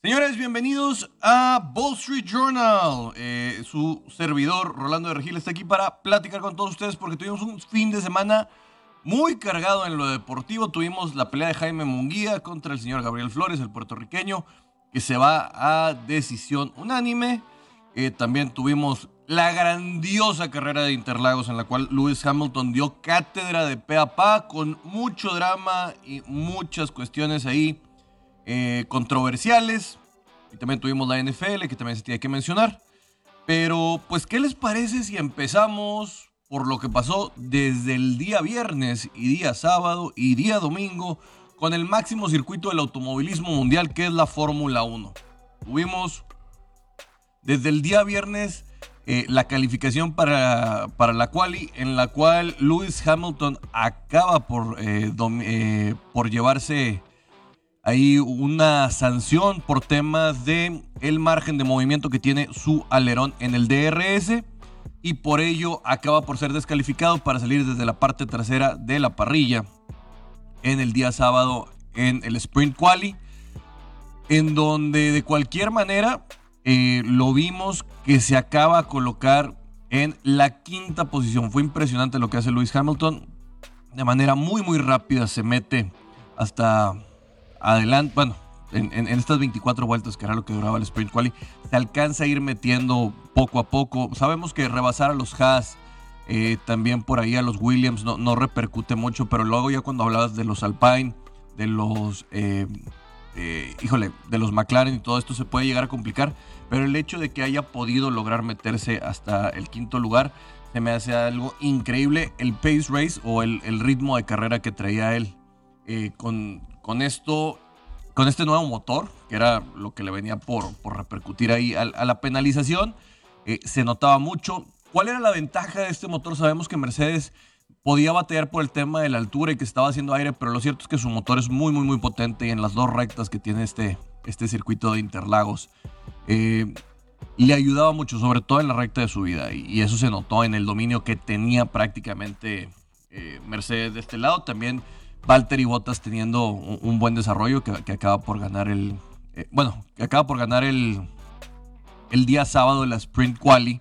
Señores, bienvenidos a Wall Street Journal. Eh, su servidor, Rolando de Regil, está aquí para platicar con todos ustedes porque tuvimos un fin de semana muy cargado en lo deportivo. Tuvimos la pelea de Jaime Munguía contra el señor Gabriel Flores, el puertorriqueño, que se va a decisión unánime. Eh, también tuvimos la grandiosa carrera de Interlagos en la cual Lewis Hamilton dio cátedra de pe a pa con mucho drama y muchas cuestiones ahí eh, controversiales. Y también tuvimos la NFL, que también se tiene que mencionar. Pero, pues, ¿qué les parece si empezamos por lo que pasó desde el día viernes y día sábado y día domingo con el máximo circuito del automovilismo mundial, que es la Fórmula 1? Tuvimos desde el día viernes eh, la calificación para, para la quali, en la cual Lewis Hamilton acaba por, eh, por llevarse hay una sanción por temas de el margen de movimiento que tiene su alerón en el DRS y por ello acaba por ser descalificado para salir desde la parte trasera de la parrilla en el día sábado en el Sprint Quali, en donde de cualquier manera eh, lo vimos que se acaba a colocar en la quinta posición. Fue impresionante lo que hace Lewis Hamilton. De manera muy muy rápida se mete hasta adelante, bueno, en, estas 24 vueltas, que era lo que duraba el Sprint Quali, se alcanza a ir metiendo poco a poco. Sabemos que rebasar a los Haas, eh, también por ahí a los Williams, no, no, repercute mucho, pero luego ya cuando hablabas de los Alpine, de los, eh, eh, híjole, de los McLaren y todo esto se puede llegar a complicar, pero el hecho de que haya podido lograr meterse hasta el quinto lugar, se me hace algo increíble el pace race o el, el ritmo de carrera que traía él. con, con esto, con este nuevo motor, que era lo que le venía por, por repercutir ahí a, la penalización, eh, se notaba mucho. ¿Cuál era la ventaja de este motor? Sabemos que Mercedes podía batear por el tema de la altura y que estaba haciendo aire, pero lo cierto es que su motor es muy, muy, muy potente y en las dos rectas que tiene este, este circuito de Interlagos. Eh, le ayudaba mucho, sobre todo en la recta de subida, y, y eso se notó en el dominio que tenía prácticamente eh, Mercedes de este lado. También Valtteri Bottas teniendo un, buen desarrollo que, acaba por ganar el. Eh, bueno, que acaba por ganar el, el día sábado de la Sprint Quali,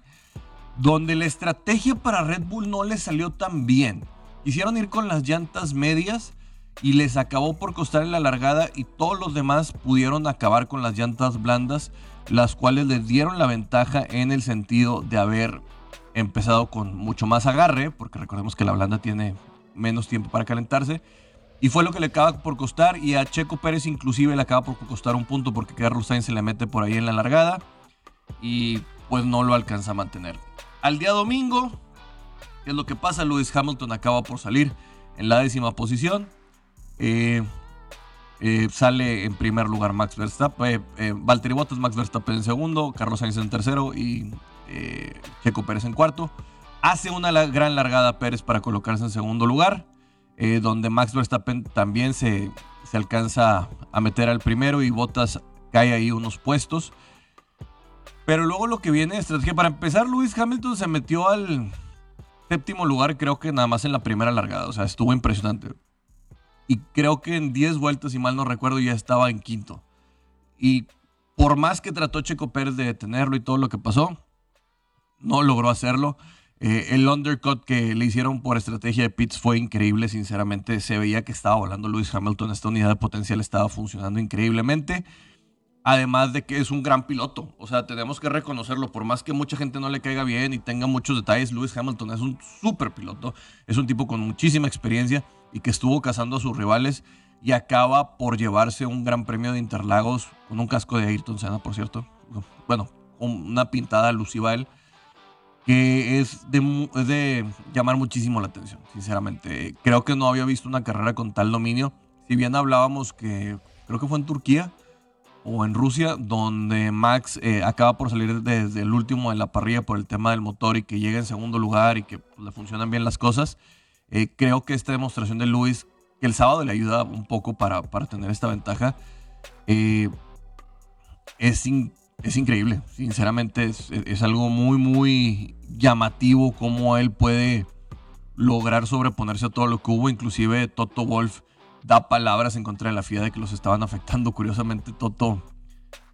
donde la estrategia para Red Bull no les salió tan bien. Quisieron ir con las llantas medias y les acabó por costar en la largada y todos los demás pudieron acabar con las llantas blandas, las cuales les dieron la ventaja en el sentido de haber empezado con mucho más agarre, porque recordemos que la blanda tiene menos tiempo para calentarse y fue lo que le acaba por costar. Y a Checo Pérez inclusive le acaba por costar un punto porque Carlos Sainz se le mete por ahí en la largada. Y pues no lo alcanza a mantener. Al día domingo, ¿qué es lo que pasa? Lewis Hamilton acaba por salir en la décima posición. Eh, eh, sale en primer lugar Max Verstappen, eh, Valtteri Bottas, Max Verstappen en segundo, Carlos Sainz en tercero y Checo Pérez en cuarto. Hace una gran largada Pérez para colocarse en segundo lugar. Eh, donde Max Verstappen también se, se, alcanza a meter al primero y Bottas cae ahí unos puestos. Pero luego lo que viene es que para empezar, Lewis Hamilton se metió al séptimo lugar, creo que nada más en la primera largada, o sea, estuvo impresionante. Y creo que en 10 vueltas, si mal no recuerdo, ya estaba en quinto. Y por más que trató Checo Pérez de detenerlo y todo lo que pasó, no logró hacerlo. Eh, el undercut que le hicieron por estrategia de pits fue increíble, sinceramente. Se veía que estaba volando Lewis Hamilton. Esta unidad de potencial estaba funcionando increíblemente. Además de que es un gran piloto. O sea, tenemos que reconocerlo. Por más que mucha gente no le caiga bien y tenga muchos detalles, Lewis Hamilton es un súper piloto. Es un tipo con muchísima experiencia y que estuvo cazando a sus rivales y acaba por llevarse un gran premio de Interlagos con un casco de Ayrton Senna, por cierto. Bueno, una pintada alusiva a él que es de, llamar muchísimo la atención, sinceramente. Creo que no había visto una carrera con tal dominio. Si bien hablábamos que creo que fue en Turquía o en Rusia, donde Max eh, acaba por salir desde el último de la parrilla por el tema del motor y que llega en segundo lugar y que pues, le funcionan bien las cosas. Eh, creo que esta demostración de Luis, que el sábado le ayuda un poco para, para tener esta ventaja, eh, es increíble es increíble, sinceramente es, algo muy, muy llamativo cómo él puede lograr sobreponerse a todo lo que hubo. Inclusive Toto Wolf da palabras en contra de la FIA de que los estaban afectando. Curiosamente, Toto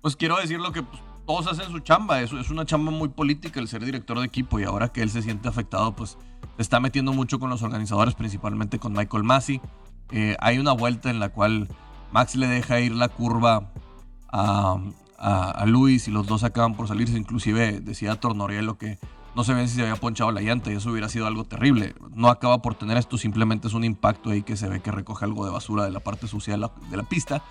pues quiero decir lo que pues, todos hacen su chamba. Eso es una chamba muy política el ser director de equipo y ahora que él se siente afectado, pues se está metiendo mucho con los organizadores, principalmente con Michael Massey. Eh, hay una vuelta en la cual Max le deja ir la curva a, a, Luis y los dos acaban por salirse. Inclusive decía Tornorielo que no se ven si se había ponchado la llanta y eso hubiera sido algo terrible. No acaba por tener esto, simplemente es un impacto ahí que se ve que recoge algo de basura de la parte sucia de la, de pista.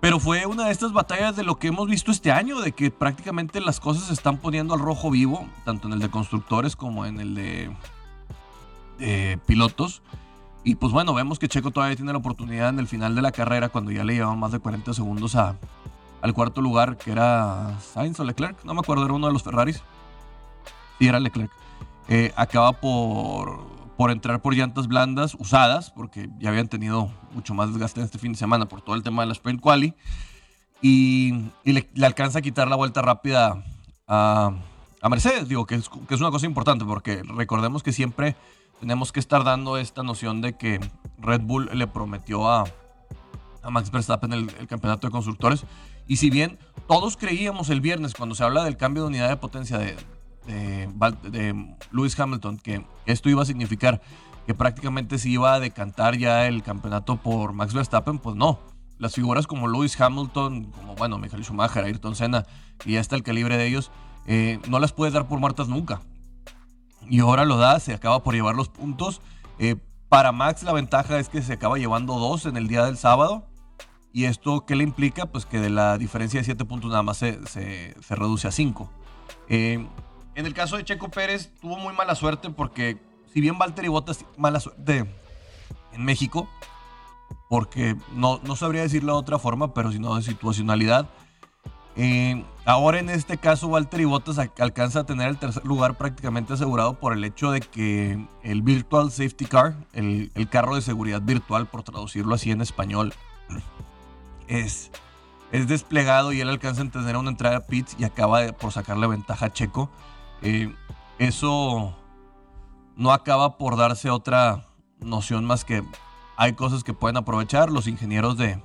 Pero fue una de estas batallas de lo que hemos visto este año, de que prácticamente las cosas se están poniendo al rojo vivo, tanto en el de constructores como en el de, pilotos. Y pues bueno, vemos que Checo todavía tiene la oportunidad en el final de la carrera, cuando ya le llevaban más de 40 segundos a, al cuarto lugar, que era Sainz o Leclerc, no me acuerdo, era uno de los Ferraris. Sí, era Leclerc. Eh, acaba por por entrar por llantas blandas usadas, porque ya habían tenido mucho más desgaste en este fin de semana por todo el tema de la Sprint Quali. Y, le, alcanza a quitar la vuelta rápida a, Mercedes. Digo que es, que es, una cosa importante, porque recordemos que siempre tenemos que estar dando esta noción de que Red Bull le prometió a, a Max Verstappen el campeonato de constructores. Y si bien todos creíamos el viernes, cuando se habla del cambio de unidad de potencia de, de, Lewis Hamilton, que esto iba a significar que prácticamente se iba a decantar ya el campeonato por Max Verstappen, pues no. Las figuras como Lewis Hamilton, como bueno, Michael Schumacher, Ayrton Senna, y ya está el calibre de ellos, eh, no las puedes dar por muertas nunca. Y ahora lo da, se acaba por llevar los puntos. Eh, para Max la ventaja es que se acaba llevando dos en el día del sábado. ¿Y esto qué le implica? Pues que de la diferencia de 7 puntos nada más se, se, reduce a 5. Eh, en el caso de Checo Pérez, tuvo muy mala suerte porque, si bien Valtteri Bottas mala suerte en México, porque no, no sabría decirlo de otra forma, pero sino de situacionalidad. Eh, ahora en este caso Valtteri Bottas alcanza a tener el tercer lugar prácticamente asegurado por el hecho de que el Virtual Safety Car, el, el carro de seguridad virtual, por traducirlo así en español, es, es desplegado y él alcanza a tener una entrada a pits y acaba por sacarle ventaja a Checo. Eh, eso no acaba por darse otra noción más que hay cosas que pueden aprovechar. Los ingenieros de,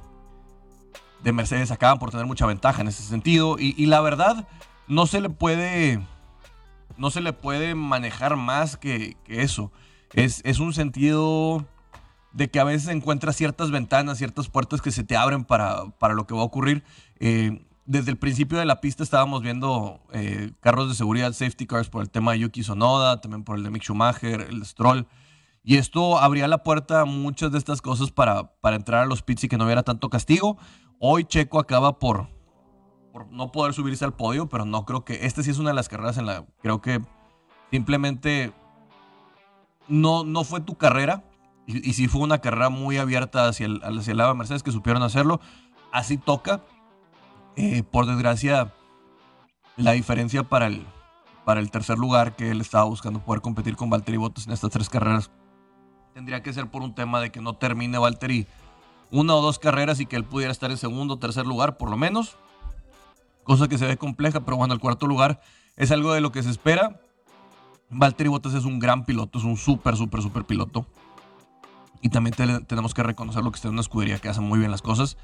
de Mercedes acaban por tener mucha ventaja en ese sentido. Y, la verdad, no se le puede. No se le puede manejar más que, eso. Es, es, un sentido de que a veces encuentras ciertas ventanas, ciertas puertas que se te abren para, para lo que va a ocurrir. Eh, desde el principio de la pista estábamos viendo eh, carros de seguridad, safety cars por el tema de Yuki Sonoda, también por el de Mick Schumacher, el Stroll. Y esto abría la puerta a muchas de estas cosas para, para entrar a los pits y que no hubiera tanto castigo. Hoy Checo acaba por, por no poder subirse al podio, pero no creo que. Esta sí es una de las carreras en la. Creo que simplemente no, no fue tu carrera. Y, y sí fue una carrera muy abierta hacia el, hacia el lado de Mercedes que supieron hacerlo. Así toca eh, por desgracia, la diferencia para el, para el tercer lugar que él estaba buscando poder competir con Valtteri Bottas en estas tres carreras tendría que ser por un tema de que no termine Valtteri una o dos carreras y que él pudiera estar en segundo o tercer lugar por lo menos. Cosa que se ve compleja, pero bueno, el cuarto lugar es algo de lo que se espera. Valtteri Bottas es un gran piloto, es un súper, súper, súper piloto. Y también tenemos que reconocer lo que está en una escudería que hace muy bien las cosas.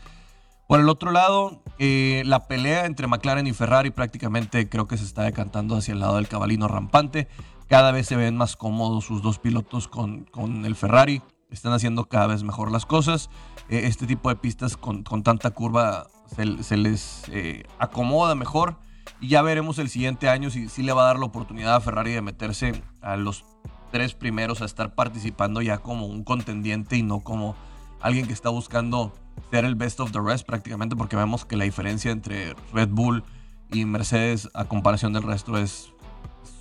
Por el otro lado, eh, la pelea entre McLaren y Ferrari prácticamente creo que se está decantando hacia el lado del cabalino rampante. Cada vez se ven más cómodos sus dos pilotos con, con el Ferrari. Están haciendo cada vez mejor las cosas. Eh, este tipo de pistas con, con tanta curva se, les eh, acomoda mejor. Y ya veremos el siguiente año si, si le va a dar la oportunidad a Ferrari de meterse a los tres primeros a estar participando ya como un contendiente y no como alguien que está buscando ser el best of the rest prácticamente porque vemos que la diferencia entre Red Bull y Mercedes a comparación del resto es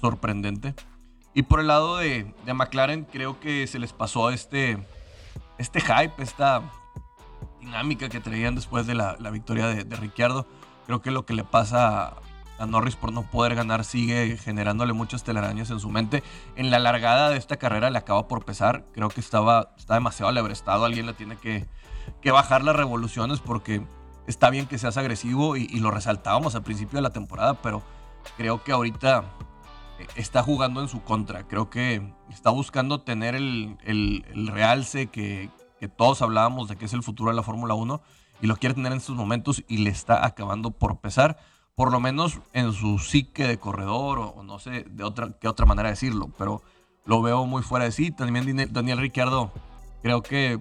sorprendente. Y por el lado de, McLaren creo que se les pasó este, este hype, esta dinámica que traían después de la, victoria de, de, Ricciardo. Creo que lo que le pasa a, Norris por no poder ganar sigue generándole muchas telarañas en su mente. En la largada de esta carrera le acaba por pesar. Creo que estaba, está demasiado alebrestado. Alguien le tiene que, que bajar las revoluciones porque está bien que seas agresivo y, lo resaltábamos al principio de la temporada, pero creo que ahorita eh, está jugando en su contra. Creo que está buscando tener el, realce que, todos hablábamos de que es el futuro de la Fórmula 1 y lo quiere tener en estos momentos y le está acabando por pesar, por lo menos en su psique de corredor o, no sé de otra, qué otra manera decirlo, pero lo veo muy fuera de sí. También Daniel Ricciardo creo que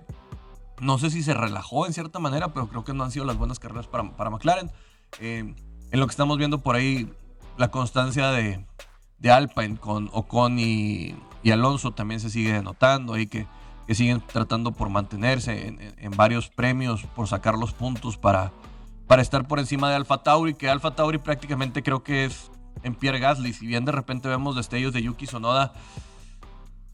no sé si se relajó en cierta manera, pero creo que no han sido las buenas carreras para, para McLaren. Eh, en lo que estamos viendo por ahí, la constancia de, de Alpine con Ocon y, Alonso también se sigue notando ahí que, que siguen tratando por mantenerse en, varios premios, por sacar los puntos para, para estar por encima de Alfa Tauri, que Alfa Tauri prácticamente creo que es en Pierre Gasly. Si bien de repente vemos destellos de Yuki Sonoda,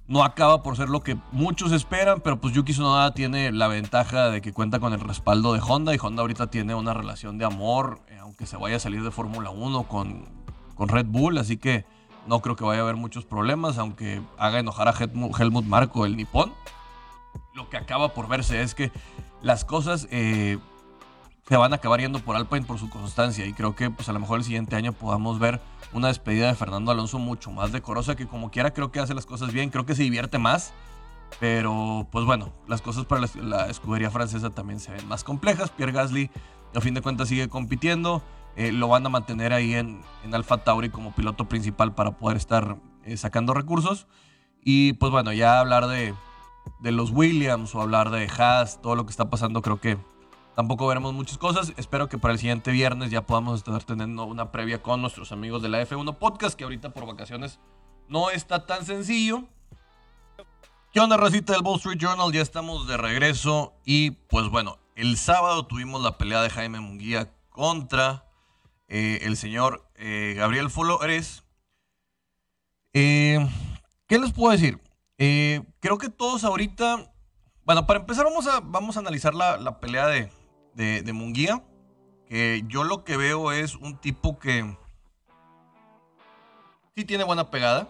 no acaba por ser lo que muchos esperan, pero pues Yuki Tsunoda tiene la ventaja de que cuenta con el respaldo de Honda y Honda ahorita tiene una relación de amor, eh, aunque se vaya a salir de Fórmula 1 con, con Red Bull, así que no creo que vaya a haber muchos problemas, aunque haga enojar a Helmut Marco, el nipón. Lo que acaba por verse es que las cosas eh, se van a acabar yendo por Alpine por su constancia y creo que pues a lo mejor el siguiente año podamos ver una despedida de Fernando Alonso mucho más decorosa, que como quiera creo que hace las cosas bien, creo que se divierte más. Pero pues bueno, las cosas para la, escudería francesa también se ven más complejas. Pierre Gasly a fin de cuentas sigue compitiendo. Eh, lo van a mantener ahí en, en Alfa Tauri como piloto principal para poder estar eh, sacando recursos. Y pues bueno, ya hablar de, de los Williams o hablar de Haas, todo lo que está pasando, creo que Tampoco veremos muchas cosas. Espero que para el siguiente viernes ya podamos estar teniendo una previa con nuestros amigos de la F1 Podcast, que ahorita por vacaciones no está tan sencillo. ¿Qué onda, racita del Wall Street Journal? Ya estamos de regreso. Y pues bueno, el sábado tuvimos la pelea de Jaime Munguía contra eh, el señor eh, Gabriel Flores. Eh, ¿Qué les puedo decir? creo que todos ahorita. Bueno, para empezar, vamos a, vamos a analizar la pelea de, de, Munguía, que yo lo que veo es un tipo que sí tiene buena pegada.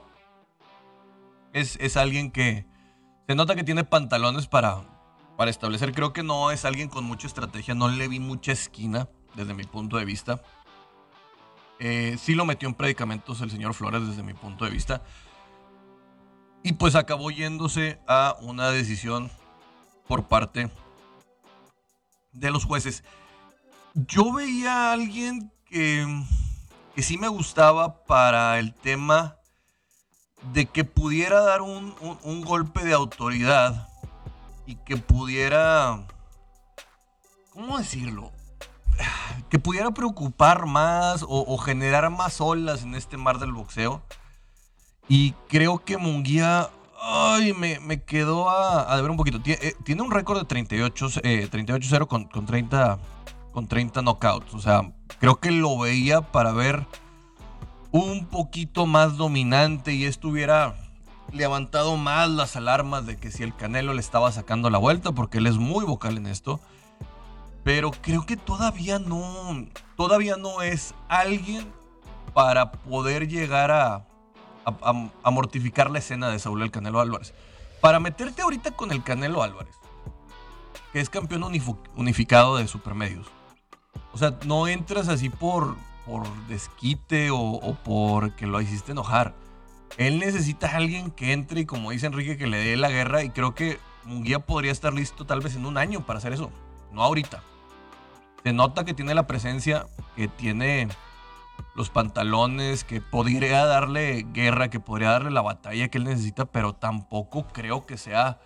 Es, es alguien que se nota que tiene pantalones para, para establecer. Creo que no es alguien con mucha estrategia, no le vi mucha esquina desde mi punto de vista. Eh, sí lo metió en predicamentos el señor Flores desde mi punto de vista. Y pues acabó yéndose a una decisión por parte de los jueces. Yo veía a alguien que, que sí me gustaba para el tema de que pudiera dar un, golpe de autoridad y que pudiera, ¿cómo decirlo? Que pudiera preocupar más o, generar más olas en este mar del boxeo. Y creo que Munguía Ay, me, me quedó a, a, ver un poquito. Eh, tiene, un récord de 38, 38-0 eh, con, con, 30, con 30 knockouts. O sea, creo que lo veía para ver un poquito más dominante y estuviera levantado más las alarmas de que si el Canelo le estaba sacando la vuelta, porque él es muy vocal en esto. Pero creo que todavía no, todavía no es alguien para poder llegar a, a, mortificar la escena de Saúl el Canelo Álvarez. Para meterte ahorita con el Canelo Álvarez, que es campeón unificado de supermedios. O sea, no entras así por, por desquite o, o porque lo hiciste enojar. Él necesita a alguien que entre y como dice Enrique, que le dé la guerra. Y creo que Munguía podría estar listo tal vez en un año para hacer eso. No ahorita. Se nota que tiene la presencia, que tiene los pantalones, que podría darle guerra, que podría darle la batalla que él necesita, pero tampoco creo que sea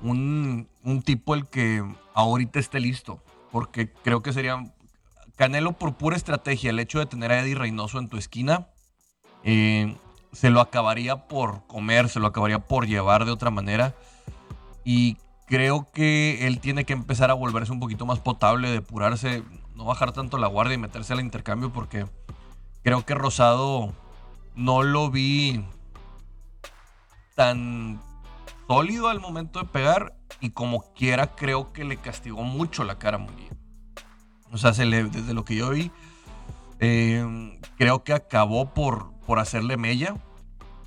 un, tipo el que ahorita esté listo, porque creo que sería Canelo por pura estrategia, el hecho de tener a Eddie Reynoso en tu esquina, eh, se lo acabaría por comer, se lo acabaría por llevar de otra manera. Y creo que él tiene que empezar a volverse un poquito más potable, depurarse, no bajar tanto la guardia y meterse al intercambio porque Creo que Rosado no lo vi tan sólido al momento de pegar y como quiera creo que le castigó mucho la cara a Munguía. O sea, se desde lo que yo vi, eh, creo que acabó por, por hacerle mella.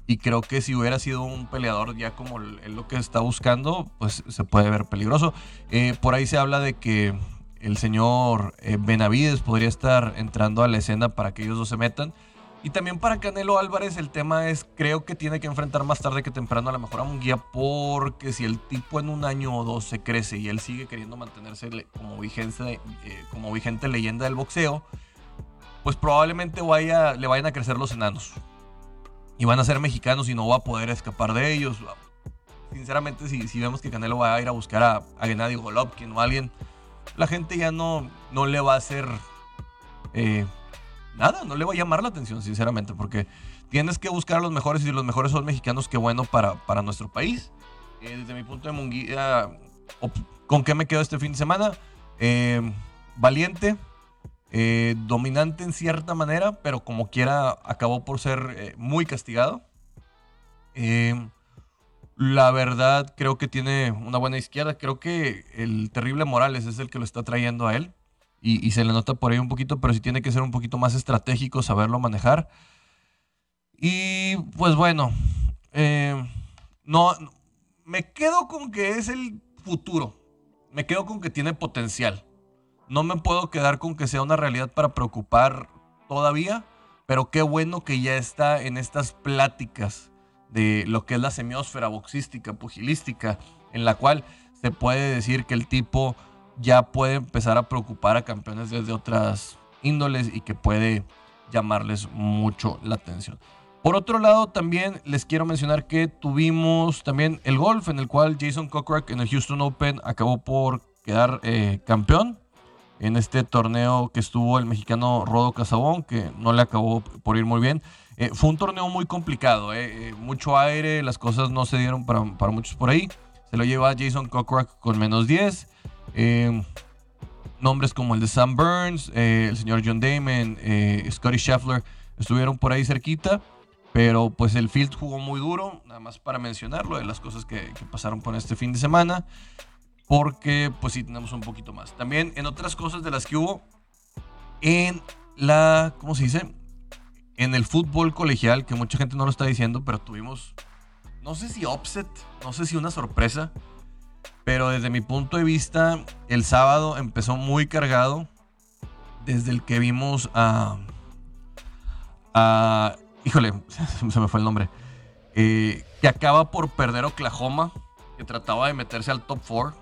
Y creo que si hubiera sido un peleador ya como él lo que está buscando, pues se puede ver peligroso. Eh, por ahí se habla de que el señor eh, Benavides podría estar entrando a la escena para que ellos dos se metan. Y también para Canelo Álvarez el tema es, creo que tiene que enfrentar más tarde que temprano a la mejor a Munguía porque si el tipo en un año o dos se crece y él sigue queriendo mantenerse como vigente, eh, como vigente leyenda del boxeo, pues probablemente vaya, le vayan a crecer los enanos. Y van a ser mexicanos y no va a poder escapar de ellos. Sinceramente, si, si vemos que Canelo va a ir a buscar a, a Gennady Golovkin o a alguien, la gente ya no, no le va a hacer... Eh, nada, no le va a llamar la atención, sinceramente, porque tienes que buscar a los mejores y si los mejores son mexicanos, qué bueno para, para nuestro país. Eh, desde mi punto de munguía, ¿con qué me quedo este fin de semana? Eh, valiente, dominante en cierta manera, pero como quiera acabó por ser muy castigado. La verdad, creo que tiene una buena izquierda. Creo que el terrible Morales es el que lo está trayendo a él y, se le nota por ahí un poquito, pero sí tiene que ser un poquito más estratégico, saberlo manejar. Y pues bueno, eh, no, me quedo con que es el futuro. Me quedo con que tiene potencial. No me puedo quedar con que sea una realidad para preocupar todavía, pero qué bueno que ya está en estas pláticas de lo que es la semiosfera boxística, pugilística, en la cual se puede decir que el tipo ya puede empezar a preocupar a campeones desde otras índoles y que puede llamarles mucho la atención. Por otro lado, también les quiero mencionar que tuvimos también el golf, en el cual Jason Cochrack en el Houston Open acabó por quedar eh, campeón en este torneo que estuvo el mexicano Rodo Casabón, que no le acabó por ir muy bien. Eh, fue un torneo muy complicado, eh, mucho aire, las cosas no se dieron para, muchos por ahí. Se lo lleva Jason Cochrack con menos 10. Eh, nombres como el de Sam Burns, eh, el señor John Damon, eh, Scotty Scheffler estuvieron por ahí cerquita. Pero pues el field jugó muy duro, nada más para mencionarlo, de las cosas que, pasaron por este fin de semana. Porque pues sí tenemos un poquito más. También en otras cosas de las que hubo en la, ¿cómo se dice? En el fútbol colegial, que mucha gente no lo está diciendo, pero tuvimos, no sé si upset, no sé si una sorpresa pero desde mi punto de vista, el sábado empezó muy cargado. Desde el que vimos a. a híjole, se me fue el nombre. Eh, que acaba por perder Oklahoma. Que trataba de meterse al top 4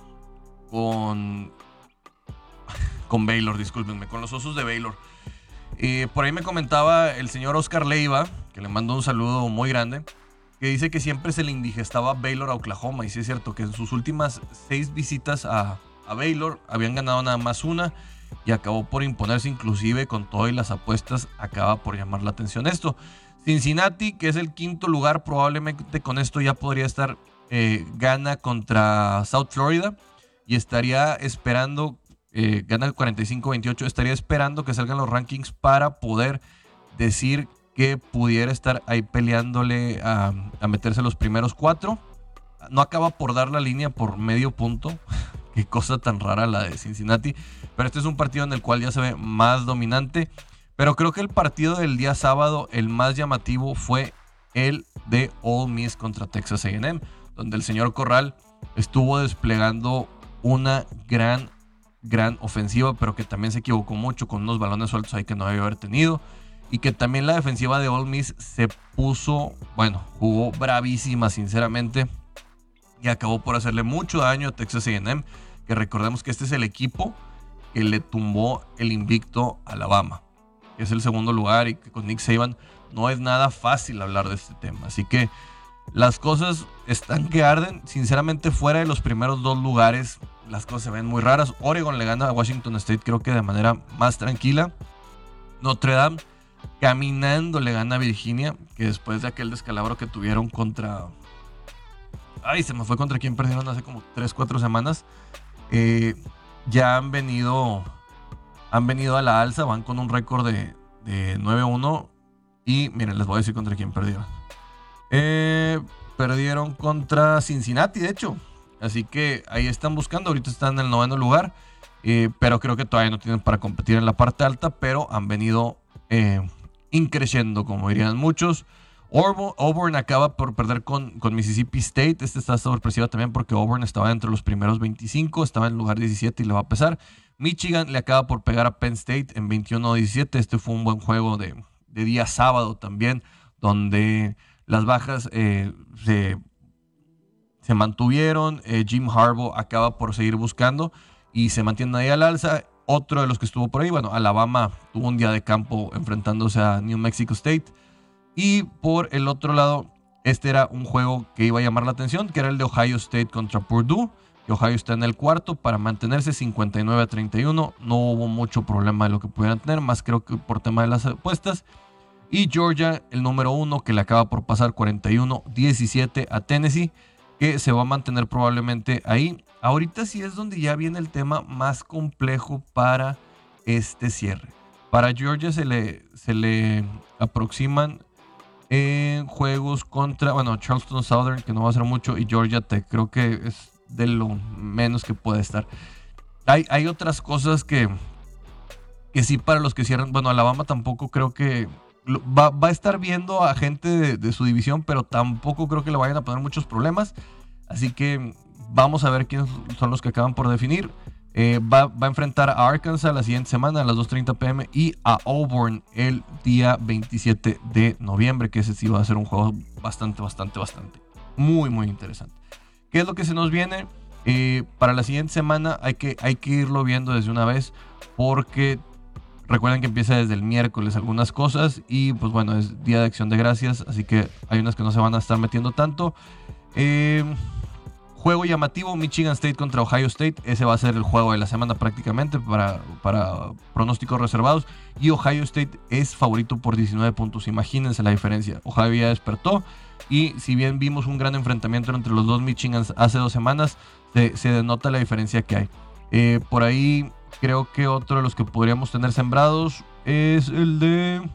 con. con Baylor, discúlpenme, con los osos de Baylor. Por ahí me comentaba el señor Oscar Leiva, que le mando un saludo muy grande que dice que siempre se le indigestaba Baylor a Oklahoma. Y sí es cierto que en sus últimas seis visitas a, Baylor habían ganado nada más una y acabó por imponerse inclusive con todo y las apuestas acaba por llamar la atención esto. Cincinnati, que es el quinto lugar, probablemente con esto ya podría estar eh, gana contra South Florida y estaría esperando, eh, gana el 45-28, estaría esperando que salgan los rankings para poder decir que pudiera estar ahí peleándole a, meterse los primeros cuatro. No acaba por dar la línea por medio punto. Qué cosa tan rara la de Cincinnati. Pero este es un partido en el cual ya se ve más dominante. Pero creo que el partido del día sábado, el más llamativo, fue el de All Miss contra Texas AM, donde el señor Corral estuvo desplegando una gran, gran ofensiva, pero que también se equivocó mucho con unos balones sueltos ahí que no debía haber tenido. Y que también la defensiva de Ole Miss se puso, bueno, jugó bravísima sinceramente y acabó por hacerle mucho daño a Texas A&M, que recordemos que este es el equipo que le tumbó el invicto a Alabama, que es el segundo lugar y que con Nick Saban no es nada fácil hablar de este tema, así que las cosas están que arden, sinceramente fuera de los primeros dos lugares las cosas se ven muy raras. Oregon le gana a Washington State creo que de manera más tranquila. Notre Dame Caminando le gana a Virginia, que después de aquel descalabro que tuvieron contra... Ay, se me fue contra quien perdieron hace como 3, 4 semanas. Eh, ya han venido, han venido a la alza, van con un récord de, 9-1. Y miren, les voy a decir contra quién perdieron. Eh, perdieron contra Cincinnati, de hecho. Así que ahí están buscando. Ahorita están en el noveno lugar. Eh, pero creo que todavía no tienen para competir en la parte alta. Pero han venido eh, increciendo, como dirían muchos. Auburn acaba por perder con, Mississippi State. Este está sorpresiva también porque Auburn estaba entre los primeros 25, estaba en lugar 17 y le va a pesar. Michigan le acaba por pegar a Penn State en 21-17. Este fue un buen juego de, de día sábado también, donde las bajas eh, se, se, mantuvieron. Eh, Jim Harbaugh acaba por seguir buscando y se mantiene ahí al alza. Otro de los que estuvo por ahí, bueno, Alabama tuvo un día de campo enfrentándose a New Mexico State. Y por el otro lado, este era un juego que iba a llamar la atención, que era el de Ohio State contra Purdue. Y Ohio está en el cuarto para mantenerse 59 a 31. No hubo mucho problema de lo que pudieran tener, más creo que por tema de las apuestas. Y Georgia, el número uno, que le acaba por pasar 41-17 a Tennessee, que se va a mantener probablemente ahí. Ahorita sí es donde ya viene el tema más complejo para este cierre. Para Georgia se le, se le aproximan en juegos contra, bueno, Charleston Southern, que no va a ser mucho, y Georgia Tech. Creo que es de lo menos que puede estar. Hay, hay otras cosas que, que sí para los que cierran, bueno, Alabama tampoco creo que va, a estar viendo a gente de, su división, pero tampoco creo que le vayan a poner muchos problemas. Así que vamos a ver quiénes son los que acaban por definir. Eh, va, a enfrentar a Arkansas la siguiente semana a las 2.30 pm y a Auburn el día 27 de noviembre, que ese sí va a ser un juego bastante, bastante, bastante. Muy, muy interesante. ¿Qué es lo que se nos viene? Eh, para la siguiente semana hay que, hay que irlo viendo desde una vez porque Recuerden que empieza desde el miércoles algunas cosas y pues bueno, es Día de Acción de Gracias, así que hay unas que no se van a estar metiendo tanto. Eh, juego llamativo, Michigan State contra Ohio State. Ese va a ser el juego de la semana prácticamente para, para pronósticos reservados. Y Ohio State es favorito por 19 puntos. Imagínense la diferencia. Ohio ya despertó. Y si bien vimos un gran enfrentamiento entre los dos Michigans hace dos semanas, se, denota la diferencia que hay. Eh, por ahí Creo que otro de los que podríamos tener sembrados es el de...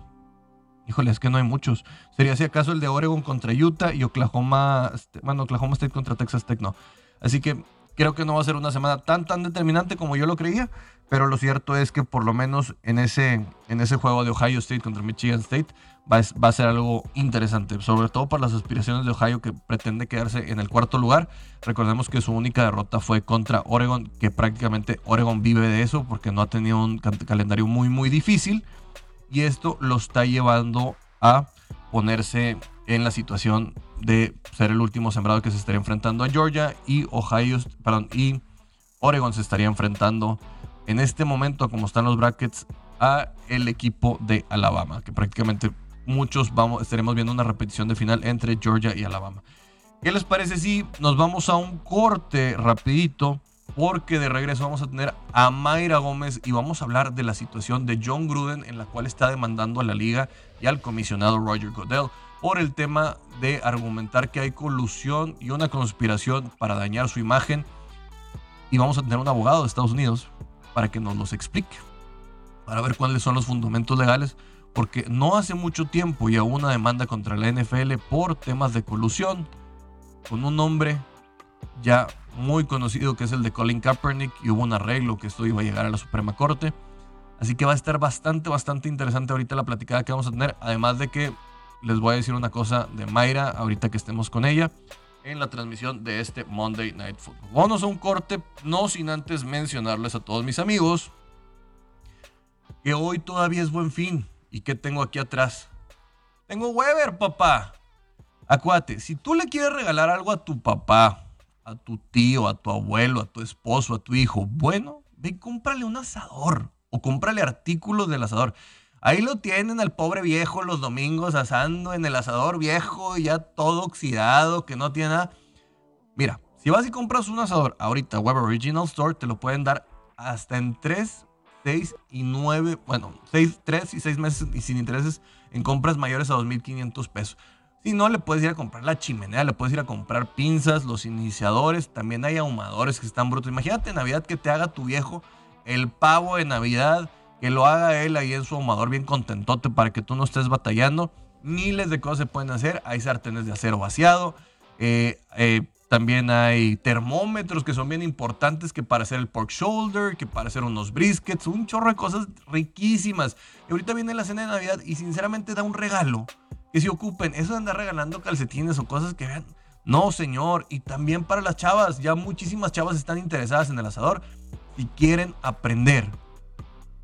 Híjole, es que no hay muchos. Sería si acaso el de Oregon contra Utah y Oklahoma, este, bueno, Oklahoma State contra Texas Tech, no. Así que creo que no va a ser una semana tan, tan determinante como yo lo creía, pero lo cierto es que por lo menos en ese, en ese juego de Ohio State contra Michigan State va, a ser algo interesante, sobre todo para las aspiraciones de Ohio que pretende quedarse en el cuarto lugar. Recordemos que su única derrota fue contra Oregon, que prácticamente Oregon vive de eso porque no ha tenido un calendario muy, muy difícil. Y esto lo está llevando a ponerse en la situación de ser el último sembrado que se estaría enfrentando a Georgia y Ohio, perdón, y Oregon se estaría enfrentando en este momento, como están los brackets, a el equipo de Alabama, que prácticamente muchos vamos, estaremos viendo una repetición de final entre Georgia y Alabama. ¿Qué les parece si nos vamos a un corte rapidito? Porque de regreso vamos a tener a Mayra Gómez y vamos a hablar de la situación de John Gruden en la cual está demandando a la liga y al comisionado Roger Goodell por el tema de argumentar que hay colusión y una conspiración para dañar su imagen. Y vamos a tener un abogado de Estados Unidos para que nos los explique, para ver cuáles son los fundamentos legales porque no hace mucho tiempo ya hubo una demanda contra la NFL por temas de colusión con un hombre ya muy conocido que es el de Colin Kaepernick y hubo un arreglo que esto iba a llegar a la Suprema Corte. Así que va a estar bastante, bastante interesante ahorita la platicada que vamos a tener. Además de que les voy a decir una cosa de Mayra ahorita que estemos con ella en la transmisión de este Monday Night Football. Vamos a un corte, no sin antes mencionarles a todos mis amigos que hoy todavía es buen fin. ¿Y qué tengo aquí atrás? Tengo Weber, papá. Acuate, si tú le quieres regalar algo a tu papá, a tu tío, a tu abuelo, a tu esposo, a tu hijo, bueno, ve cómprale un asador o cómprale artículos del asador. Ahí lo tienen al pobre viejo los domingos asando en el asador viejo, ya todo oxidado, que no tiene nada. Mira, si vas y compras un asador ahorita, Weber Original Store, te lo pueden dar hasta en tres 6 y 9, bueno, 6, 3 y 6 meses y sin intereses en compras mayores a 2.500 pesos. Si no, le puedes ir a comprar la chimenea, le puedes ir a comprar pinzas, los iniciadores, también hay ahumadores que están brutos. Imagínate Navidad que te haga tu viejo el pavo de Navidad, que lo haga él ahí en su ahumador bien contentote para que tú no estés batallando. Miles de cosas se pueden hacer, hay sartenes de acero vaciado, eh, eh, también hay termómetros que son bien importantes que para hacer el pork shoulder, que para hacer unos briskets, un chorro de cosas riquísimas. Y ahorita viene la cena de Navidad y sinceramente da un regalo que se ocupen. Eso de andar regalando calcetines o cosas que vean. No, señor. Y también para las chavas. Ya muchísimas chavas están interesadas en el asador. Si quieren aprender,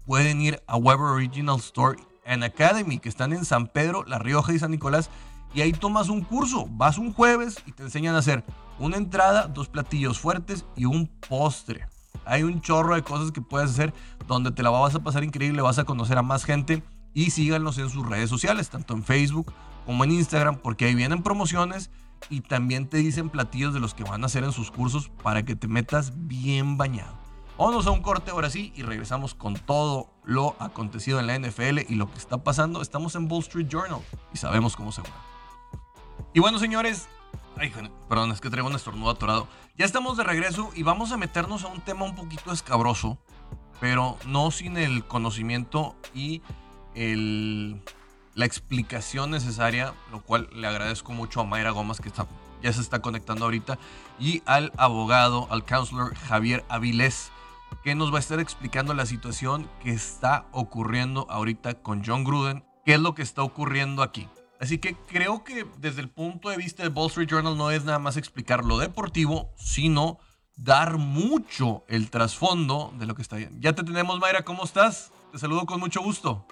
pueden ir a Weber Original Store and Academy, que están en San Pedro, La Rioja y San Nicolás. Y ahí tomas un curso. Vas un jueves y te enseñan a hacer una entrada, dos platillos fuertes y un postre. Hay un chorro de cosas que puedes hacer donde te la vas a pasar increíble, vas a conocer a más gente y síganos en sus redes sociales, tanto en Facebook como en Instagram, porque ahí vienen promociones y también te dicen platillos de los que van a hacer en sus cursos para que te metas bien bañado. Vámonos a un corte ahora sí y regresamos con todo lo acontecido en la NFL y lo que está pasando. Estamos en Wall Street Journal y sabemos cómo se va. Y bueno, señores, Ay, perdón, es que traigo un estornudo atorado. Ya estamos de regreso y vamos a meternos a un tema un poquito escabroso, pero no sin el conocimiento y el, la explicación necesaria, lo cual le agradezco mucho a Mayra Gómez que está, ya se está conectando ahorita, y al abogado, al counselor Javier Avilés, que nos va a estar explicando la situación que está ocurriendo ahorita con John Gruden, qué es lo que está ocurriendo aquí. Así que creo que desde el punto de vista de Wall Street Journal no es nada más explicar lo deportivo, sino dar mucho el trasfondo de lo que está bien. Ya te tenemos, Mayra, ¿cómo estás? Te saludo con mucho gusto.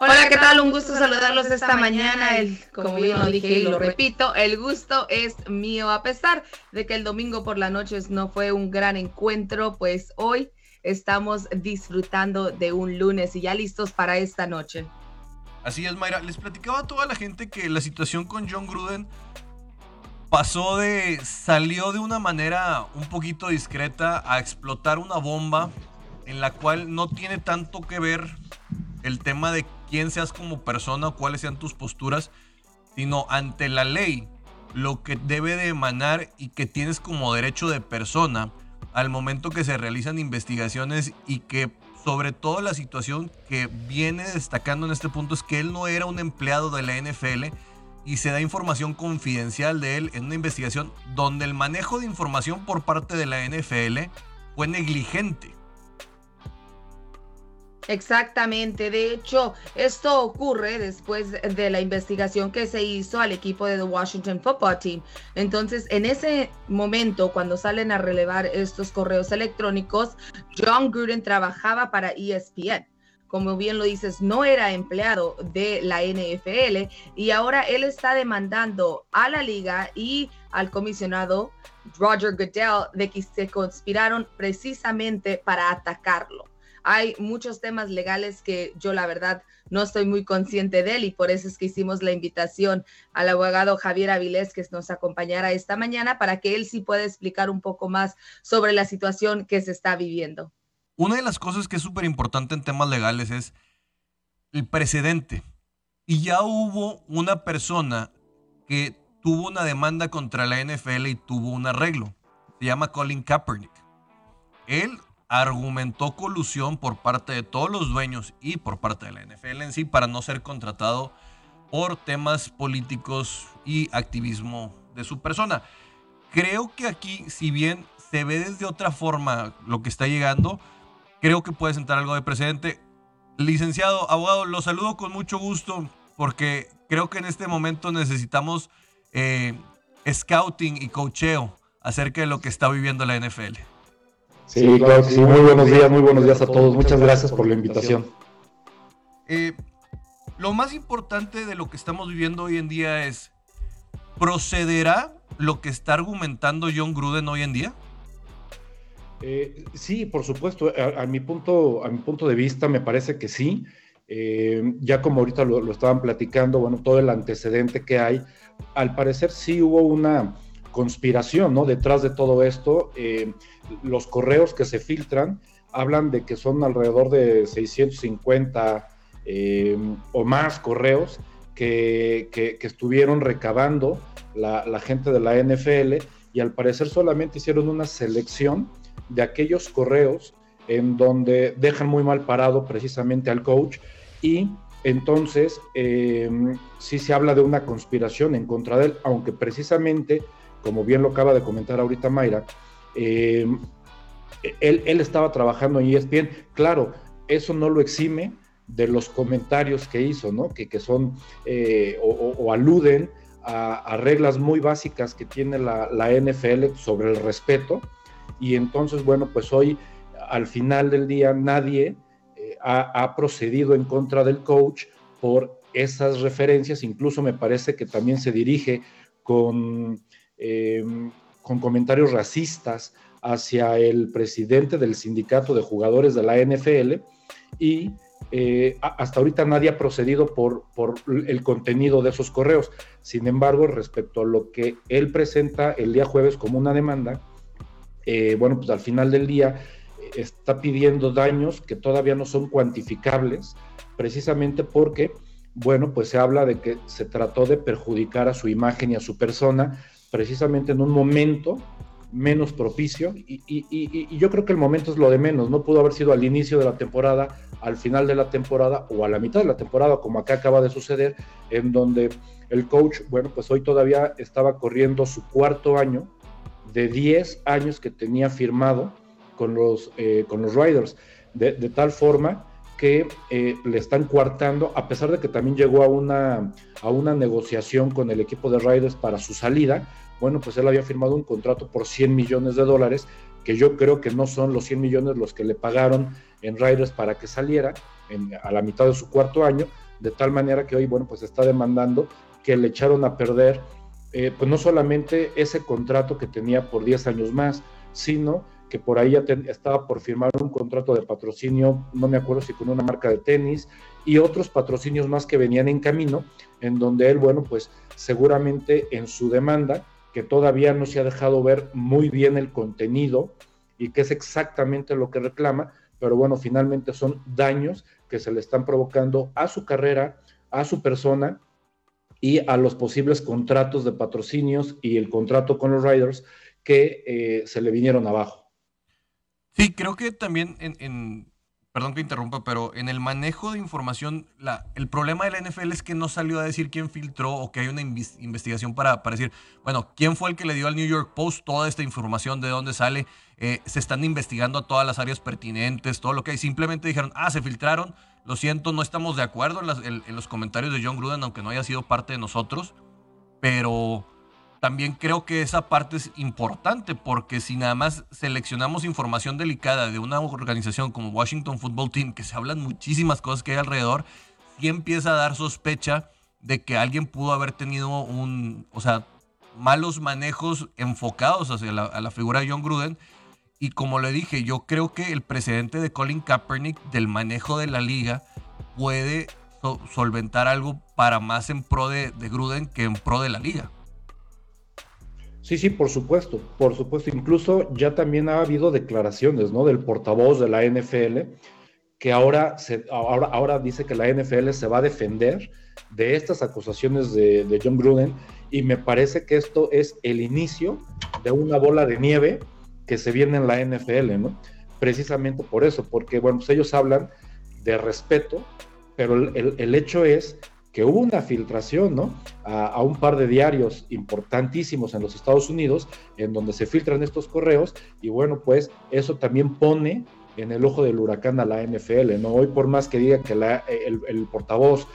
Hola, ¿qué tal? Un gusto saludarlos esta mañana. Como bien lo dije y lo repito, el gusto es mío. A pesar de que el domingo por la noche no fue un gran encuentro, pues hoy estamos disfrutando de un lunes y ya listos para esta noche. Así es, Mayra. Les platicaba a toda la gente que la situación con John Gruden pasó de. salió de una manera un poquito discreta a explotar una bomba en la cual no tiene tanto que ver el tema de quién seas como persona o cuáles sean tus posturas, sino ante la ley, lo que debe de emanar y que tienes como derecho de persona al momento que se realizan investigaciones y que sobre todo la situación que viene destacando en este punto es que él no era un empleado de la NFL y se da información confidencial de él en una investigación donde el manejo de información por parte de la NFL fue negligente. Exactamente, de hecho, esto ocurre después de la investigación que se hizo al equipo de The Washington Football Team. Entonces, en ese momento, cuando salen a relevar estos correos electrónicos, John Gruden trabajaba para ESPN. Como bien lo dices, no era empleado de la NFL y ahora él está demandando a la liga y al comisionado Roger Goodell de que se conspiraron precisamente para atacarlo hay muchos temas legales que yo la verdad no estoy muy consciente de él y por eso es que hicimos la invitación al abogado Javier Avilés que nos acompañara esta mañana para que él sí pueda explicar un poco más sobre la situación que se está viviendo. Una de las cosas que es súper importante en temas legales es el precedente. Y ya hubo una persona que tuvo una demanda contra la NFL y tuvo un arreglo. Se llama Colin Kaepernick. Él argumentó colusión por parte de todos los dueños y por parte de la NFL en sí para no ser contratado por temas políticos y activismo de su persona. Creo que aquí, si bien se ve desde otra forma lo que está llegando, creo que puede sentar algo de precedente. Licenciado, abogado, lo saludo con mucho gusto porque creo que en este momento necesitamos eh, scouting y cocheo acerca de lo que está viviendo la NFL. Sí, claro que sí. Muy buenos días, muy buenos días a todos. Muchas gracias por la invitación. Eh, lo más importante de lo que estamos viviendo hoy en día es, ¿procederá lo que está argumentando John Gruden hoy en día? Eh, sí, por supuesto. A, mi punto, a mi punto de vista me parece que sí. Eh, ya como ahorita lo, lo, estaban platicando, bueno, todo el antecedente que hay, al parecer sí hubo una conspiración, ¿no? Detrás de todo esto los correos que se filtran hablan de que son alrededor de 650 eh, o más correos que, estuvieron recabando la, gente de la NFL y al parecer solamente hicieron una selección de aquellos correos en donde dejan muy mal parado precisamente al coach y entonces eh, sí se habla de una conspiración en contra de él, aunque precisamente, como bien lo acaba de comentar ahorita Mayra, eh, él, estaba trabajando en ESPN. Claro, eso no lo exime de los comentarios que hizo, ¿no? Que, son eh, o, aluden a, reglas muy básicas que tiene la, NFL sobre el respeto. Y entonces, bueno, pues hoy, al final del día, nadie, eh, ha, procedido en contra del coach por esas referencias, incluso me parece que también se dirige con, em, con comentarios racistas hacia el presidente del sindicato de jugadores de la NFL y eh, hasta ahorita nadie ha procedido por, por, el contenido de esos correos. Sin embargo, respecto a lo que él presenta el día jueves como una demanda, eh, bueno, pues al final del día eh, está pidiendo daños que todavía no son cuantificables, precisamente porque, bueno, pues se habla de que se trató de perjudicar a su imagen y a su persona, precisamente en un momento menos propicio y, yo creo que el momento es lo de menos, no pudo haber sido al inicio de la temporada, al final de la temporada o a la mitad de la temporada como acá acaba de suceder, en donde el coach, bueno, pues hoy todavía estaba corriendo su cuarto año de 10 años que tenía firmado con los, eh, con los Riders, de, tal forma que eh, le están coartando, a pesar de que también llegó a una, a una negociación con el equipo de Riders para su salida, bueno, pues él había firmado un contrato por 100 millones de dólares, que yo creo que no son los 100 millones los que le pagaron en Riders para que saliera a la mitad de su cuarto año, de tal manera que hoy, bueno, pues está demandando que le echaron a perder, eh, pues no solamente ese contrato que tenía por 10 años más, sino que por ahí ya estaba por firmar un contrato de patrocinio, no me acuerdo si con una marca de tenis, y otros patrocinios más que venían en camino, en donde él, bueno, pues seguramente en su demanda, que todavía no se ha dejado ver muy bien el contenido y que es exactamente lo que reclama, pero bueno, finalmente son daños que se le están provocando a su carrera, a su persona y a los posibles contratos de patrocinios y el contrato con los Riders que eh, se le vinieron abajo. Sí, creo que también en perdón que interrumpa, pero en el manejo de información, el problema de la NFL es que no salió a decir quién filtró o que hay una investigación para, para, decir, bueno, quién fue el que le dio al New York Post toda esta información, de dónde sale, eh, se están investigando a todas las áreas pertinentes, todo lo que hay. Simplemente dijeron, ah, se filtraron, lo siento, no estamos de acuerdo en, en los comentarios de John Gruden, aunque no haya sido parte de nosotros, pero también creo que esa parte es importante porque si nada más seleccionamos información delicada de una organización como Washington Football Team, que se hablan muchísimas cosas que hay alrededor, sí empieza a dar sospecha de que alguien pudo haber tenido un, o sea, malos manejos enfocados hacia la, a la figura de John Gruden. Y como le dije, yo creo que el precedente de Colin Kaepernick del manejo de la liga puede solventar algo para más en pro de Gruden que en pro de la liga. Sí, sí, por supuesto, por supuesto. Incluso ya también ha habido declaraciones, ¿no? Del portavoz de la NFL que ahora, se, ahora, ahora dice que la NFL se va a defender de estas acusaciones de, John Gruden y me parece que esto es el inicio de una bola de nieve que se viene en la NFL, ¿no? Precisamente por eso, porque, bueno, pues ellos hablan de respeto, pero el, el hecho es que hubo una filtración, ¿no? A, un par de diarios importantísimos en los Estados Unidos, en donde se filtran estos correos, y bueno, pues eso también pone en el ojo del huracán a la NFL, ¿no? Hoy por más que diga que el, portavoz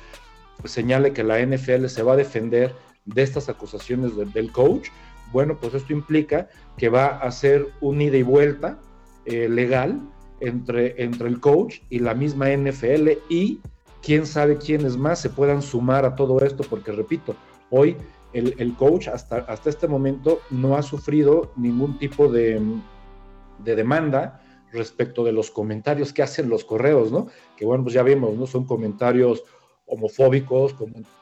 señale que la NFL se va a defender de estas acusaciones del coach, bueno, pues esto implica que va a ser un ida y vuelta eh, legal entre, entre el coach y la misma NFL y quién sabe quiénes más se puedan sumar a todo esto, porque repito, hoy el, coach hasta, hasta este momento no ha sufrido ningún tipo de, demanda respecto de los comentarios que hacen los correos, ¿no? Que bueno, pues ya vemos, ¿no? Son comentarios homofóbicos,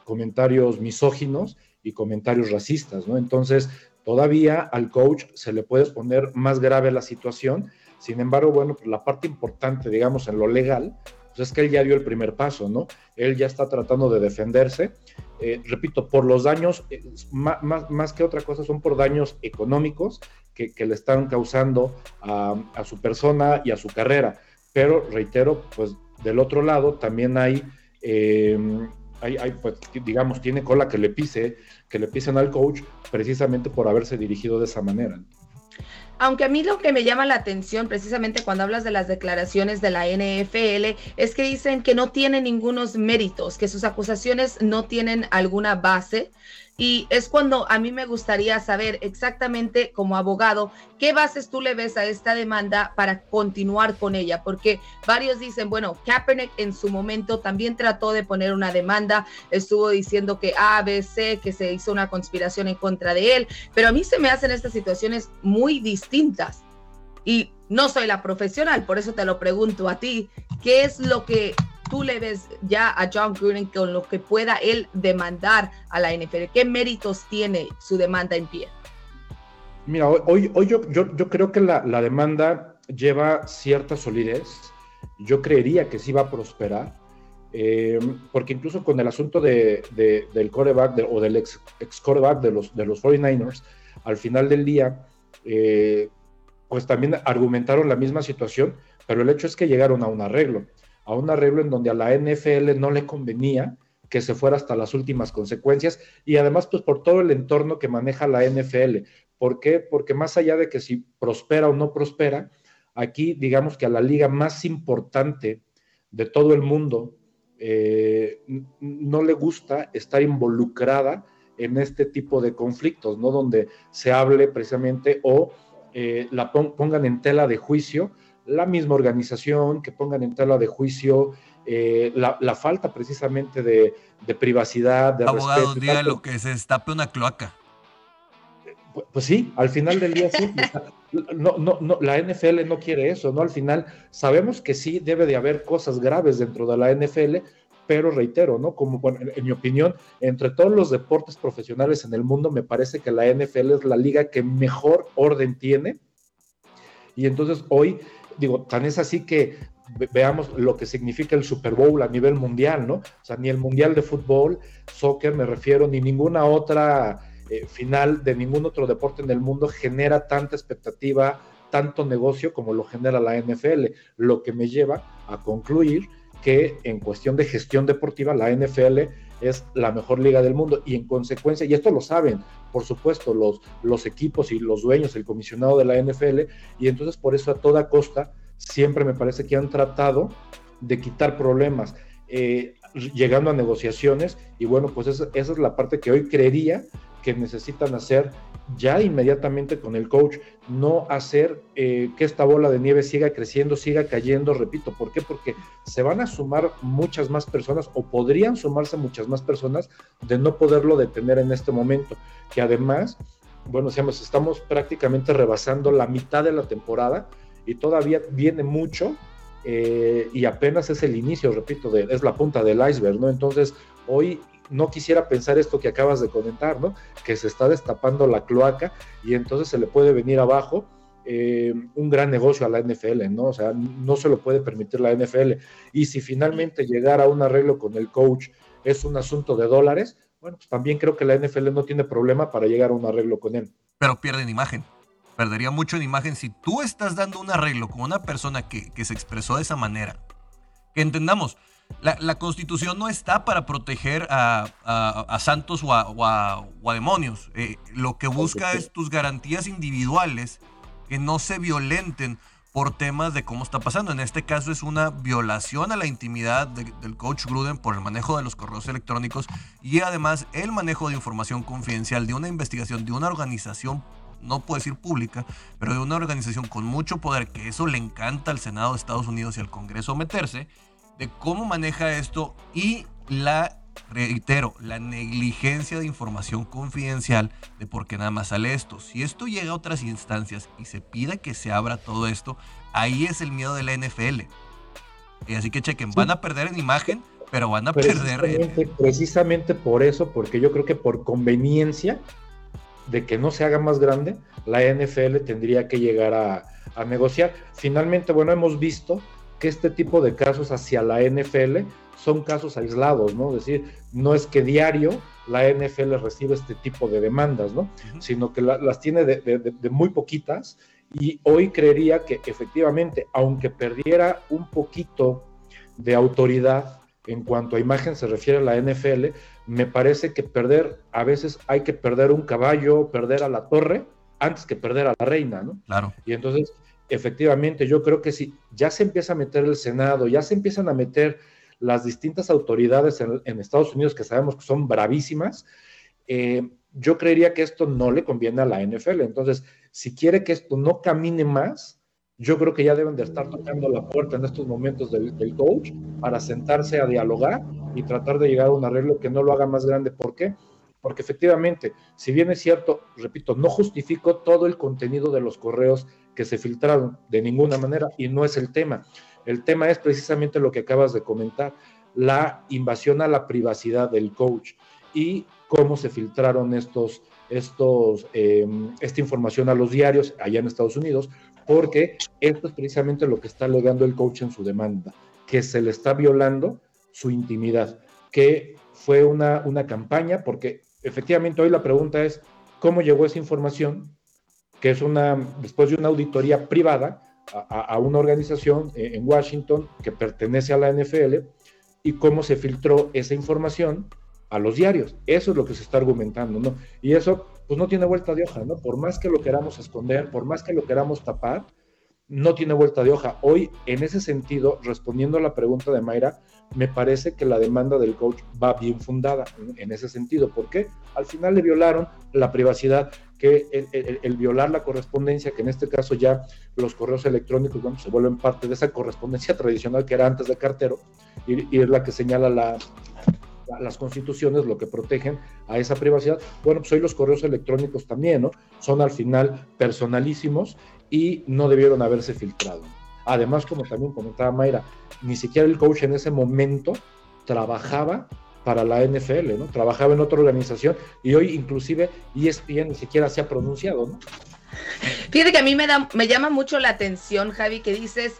comentarios misóginos y comentarios racistas, ¿no? Entonces, todavía al coach se le puede poner más grave la situación. Sin embargo, bueno, pues la parte importante, digamos, en lo legal, pues es que él ya dio el primer paso, ¿no? Él ya está tratando de defenderse. Eh, repito, por los daños, eh, más, que otra cosa, son por daños económicos que, le están causando a, su persona y a su carrera. Pero, reitero, pues del otro lado también hay, em, hay, hay, pues, digamos, tiene cola que le pise, que le pisen al coach precisamente por haberse dirigido de esa manera. Aunque a mí lo que me llama la atención precisamente cuando hablas de las declaraciones de la NFL es que dicen que no tiene ningunos méritos, que sus acusaciones no tienen alguna base y es cuando a mí me gustaría saber exactamente como abogado qué bases tú le ves a esta demanda para continuar con ella, porque varios dicen, bueno, Kaepernick en su momento también trató de poner una demanda, estuvo diciendo que A, que se hizo una conspiración en contra de él, pero a mí se me hacen estas situaciones muy distintas. Y no soy la profesional, por eso te lo pregunto a ti, ¿qué es lo que tú le ves ya a John Gruden con lo que pueda él demandar a la NFL? ¿Qué méritos tiene su demanda en pie? Mira, hoy, hoy yo, creo que la, demanda lleva cierta solidez. Yo creería que sí va a prosperar. Eh, porque incluso con el asunto de, del coreback o del ex, ex, coreback de los, de los 49ers, al final del día, eh, pues también argumentaron la misma situación, pero el hecho es que llegaron a un arreglo a un arreglo en donde a la NFL no le convenía que se fuera hasta las últimas consecuencias y además pues por todo el entorno que maneja la NFL. ¿Por qué? Porque más allá de que si prospera o no prospera, aquí digamos que a la liga más importante de todo el mundo eh, no le gusta estar involucrada en este tipo de conflictos, ¿no? Donde se hable precisamente o eh, la pongan en tela de juicio la misma organización, que pongan en tela de juicio eh, la, falta precisamente de, privacidad, de Abogado, diga lo que se destape una cloaca. Pues, pues, sí, al final del día sí. no, no, no, la NFL no quiere eso, ¿no? Al final sabemos que sí debe de haber cosas graves dentro de la NFL, pero reitero, ¿no? Como en mi opinión, entre todos los deportes profesionales en el mundo, me parece que la NFL es la liga que mejor orden tiene. Y entonces hoy digo, tan es así que veamos lo que significa el Super Bowl a nivel mundial, ¿no? O sea, ni el Mundial de Fútbol, soccer, me refiero, ni ninguna otra eh, final de ningún otro deporte en el mundo genera tanta expectativa, tanto negocio como lo genera la NFL, lo que me lleva a concluir que en cuestión de gestión deportiva la NFL es la mejor liga del mundo y en consecuencia, y esto lo saben, por supuesto, los, los equipos y los dueños, el comisionado de la NFL, y entonces por eso a toda costa siempre me parece que han tratado de quitar problemas, eh, llegando a negociaciones, y bueno, pues esa, esa es la parte que hoy creería que necesitan hacer ya inmediatamente con el coach, no hacer eh, que esta bola de nieve siga creciendo, siga cayendo, repito, ¿por qué? Porque se van a sumar muchas más personas o podrían sumarse muchas más personas de no poderlo detener en este momento, que además, bueno, estamos prácticamente rebasando la mitad de la temporada y todavía viene mucho eh, y apenas es el inicio, repito, es la punta del iceberg, ¿no? Entonces, hoy no quisiera pensar esto que acabas de comentar, ¿no? Que se está destapando la cloaca y entonces se le puede venir abajo eh, un gran negocio a la NFL, ¿no? O sea, no se lo puede permitir la NFL. Y si finalmente llegara a un arreglo con el coach es un asunto de dólares, bueno, pues también creo que la NFL no tiene problema para llegar a un arreglo con él. Pero pierden imagen. Perdería mucho en imagen si tú estás dando un arreglo con una persona que, que se expresó de esa manera. Que entendamos, la, constitución no está para proteger a, santos o a, demonios. Eh, lo que busca es tus garantías individuales que no se violenten por temas de cómo está pasando. En este caso es una violación a la intimidad del coach Gruden por el manejo de los correos electrónicos y además el manejo de información confidencial de una investigación de una organización, no puedo decir pública, pero de una organización con mucho poder, que eso le encanta al Senado de Estados Unidos y al Congreso meterse de cómo maneja esto y la, reitero, la negligencia de información confidencial de por qué nada más sale esto. Si esto llega a otras instancias y se pida que se abra todo esto, ahí es el miedo de la NFL. Y así que chequen, van a perder en imagen, pero van a perder en... Precisamente por eso, porque yo creo que por conveniencia de que no se haga más grande, la NFL tendría que llegar a, a negociar. Finalmente, bueno, hemos visto que este tipo de casos hacia la NFL son casos aislados, ¿no? Es decir, no es que diario la NFL recibe este tipo de demandas, ¿no? Sino que las tiene de, muy poquitas y hoy creería que efectivamente, aunque perdiera un poquito de autoridad en cuanto a imagen se refiere a la NFL, me parece que perder, a veces hay que perder un caballo, perder a la torre antes que perder a la reina, ¿no? Claro. Y entonces, efectivamente, yo creo que si ya se empieza a meter el Senado, ya se empiezan a meter las distintas autoridades en, Estados Unidos, que sabemos que son bravísimas, eh, yo creería que esto no le conviene a la NFL. Entonces, si quiere que esto no camine más, yo creo que ya deben de estar tocando la puerta en estos momentos del, del, coach para sentarse a dialogar y tratar de llegar a un arreglo que no lo haga más grande. ¿Por qué? Porque efectivamente, si bien es cierto, repito, no justifico todo el contenido de los correos que se filtraron de ninguna manera y no es el tema. El tema es precisamente lo que acabas de comentar, la invasión a la privacidad del coach y cómo se filtraron estos, estos, em, esta información a los diarios allá en Estados Unidos, porque esto es precisamente lo que está alegando el coach en su demanda, que se le está violando su intimidad, que fue una, una campaña, porque efectivamente hoy la pregunta es, ¿cómo llegó esa información? Que es una, después de una auditoría privada a, una organización eh, en Washington que pertenece a la NFL, y cómo se filtró esa información a los diarios. Eso es lo que se está argumentando, ¿no? Y eso, pues no tiene vuelta de hoja, ¿no? Por más que lo queramos esconder, por más que lo queramos tapar, no tiene vuelta de hoja. Hoy, en ese sentido, respondiendo a la pregunta de Mayra, me parece que la demanda del coach va bien fundada en, ese sentido. ¿Por qué? Al final le violaron la privacidad, que el, violar la correspondencia, que en este caso ya los correos electrónicos se vuelven parte de esa correspondencia tradicional que era antes de cartero, y, es la que señala la, las constituciones lo que protegen a esa privacidad. Bueno, pues hoy los correos electrónicos también, ¿no? Son al final personalísimos y no debieron haberse filtrado. Además, como también comentaba Mayra, ni siquiera el coach en ese momento trabajaba para la NFL, ¿no? Trabajaba en otra organización y hoy inclusive ESPN ni siquiera se ha pronunciado, ¿no? Fíjate que a mí me, da, me llama mucho la atención, Javi, que dices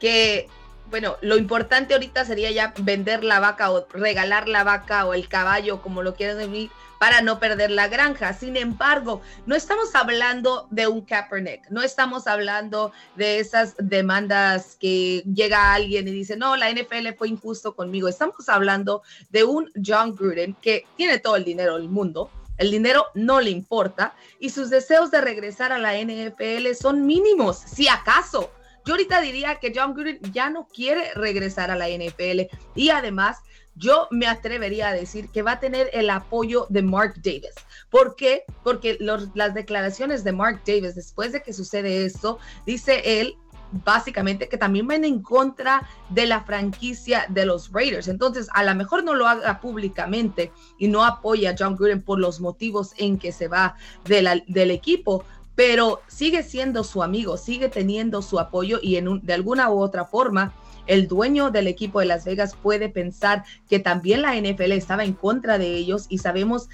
que bueno, lo importante ahorita sería ya vender la vaca o regalar la vaca o el caballo, como lo quieran decir, para no perder la granja. Sin embargo, no estamos hablando de un Kaepernick, no estamos hablando de esas demandas que llega alguien y dice, no, la NFL fue injusto conmigo. Estamos hablando de un John Gruden que tiene todo el dinero del mundo, el dinero no le importa y sus deseos de regresar a la NFL son mínimos, si acaso. Yo ahorita diría que John Gruden ya no quiere regresar a la NFL y además yo me atrevería a decir que va a tener el apoyo de Mark Davis. ¿Por qué? Porque las declaraciones de Mark Davis después de que sucede esto, dice él básicamente que también van en contra de la franquicia de los Raiders. Entonces, a lo mejor no lo haga públicamente y no apoya a John Gruden por los motivos en que se va del equipo, pero sigue siendo su amigo, sigue teniendo su apoyo y de alguna u otra forma el dueño del equipo de Las Vegas puede pensar que también la NFL estaba en contra de ellos y sabemos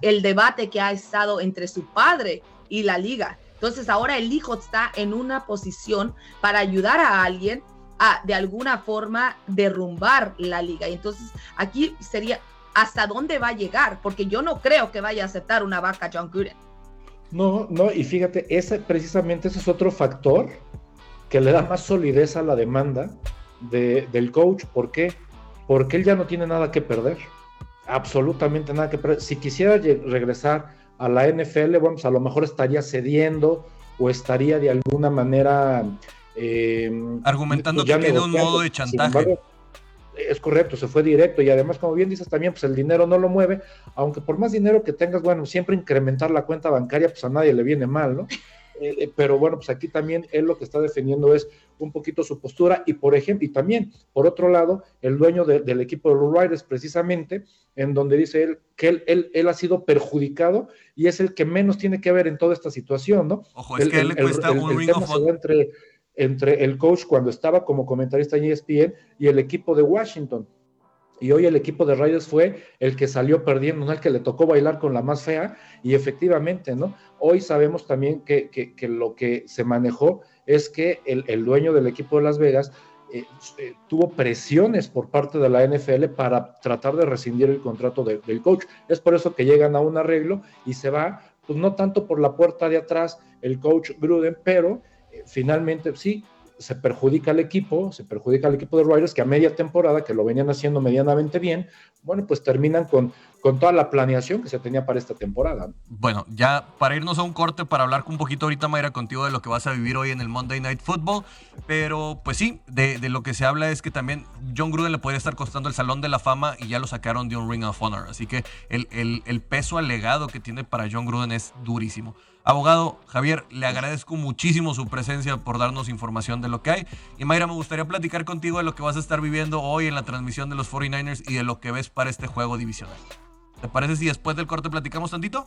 el debate que ha estado entre su padre y la liga. Entonces ahora el hijo está en una posición para ayudar a alguien a de alguna forma derrumbar la liga. Y entonces aquí sería hasta dónde va a llegar, porque yo no creo que vaya a aceptar una vaca John Gruden. No, no, y fíjate, ese precisamente ese es otro factor que le da más solidez a la demanda del coach. ¿Por qué? Porque él ya no tiene nada que perder. Absolutamente nada que perder. Si quisiera regresar a la NFL, bueno, pues a lo mejor estaría cediendo o estaría de alguna manera... Em, Argumentando que tiene un modo de chantaje es correcto, se fue directo y además, como bien dices también, pues el dinero no lo mueve, aunque por más dinero que tengas, bueno, siempre incrementar la cuenta bancaria, pues a nadie le viene mal, ¿no? Eh, eh, pero bueno, pues aquí también él lo que está defendiendo es un poquito su postura y por ejemplo, y también, por otro lado, el dueño del equipo de los Riders, precisamente, en donde dice él que él, él, ha sido perjudicado y es el que menos tiene que ver en toda esta situación, ¿no? Ojo, es que él le cuesta un ring entre entre el coach cuando estaba como comentarista en ESPN y el equipo de Washington. Y hoy el equipo de Raiders fue el que salió perdiendo, ¿no? el que le tocó bailar con la más fea. Y efectivamente, ¿no? Hoy sabemos también que, lo que se manejó es que el, dueño del equipo de Las Vegas eh, eh, tuvo presiones por parte de la NFL para tratar de rescindir el contrato del coach. Es por eso que llegan a un arreglo y se va, pues no tanto por la puerta de atrás el coach Gruden, pero finalmente sí, se perjudica al equipo, se perjudica al equipo de Riders que a media temporada, que lo venían haciendo medianamente bien, bueno, pues terminan con, con toda la planeación que se tenía para esta temporada. Bueno, ya para irnos a un corte, para hablar un poquito ahorita, Mayra, contigo de lo que vas a vivir hoy en el Monday Night Football, pero pues sí, de, lo que se habla es que también John Gruden le podría estar costando el Salón de la Fama y ya lo sacaron de un Ring of Honor, así que el, el, el peso alegado que tiene para John Gruden es durísimo. Abogado Javier, le agradezco muchísimo su presencia por darnos información de lo que hay. Y Mayra, me gustaría platicar contigo de lo que vas a estar viviendo hoy en la transmisión de los 49ers y de lo que ves para este juego divisional. ¿Te parece si después del corte platicamos tantito?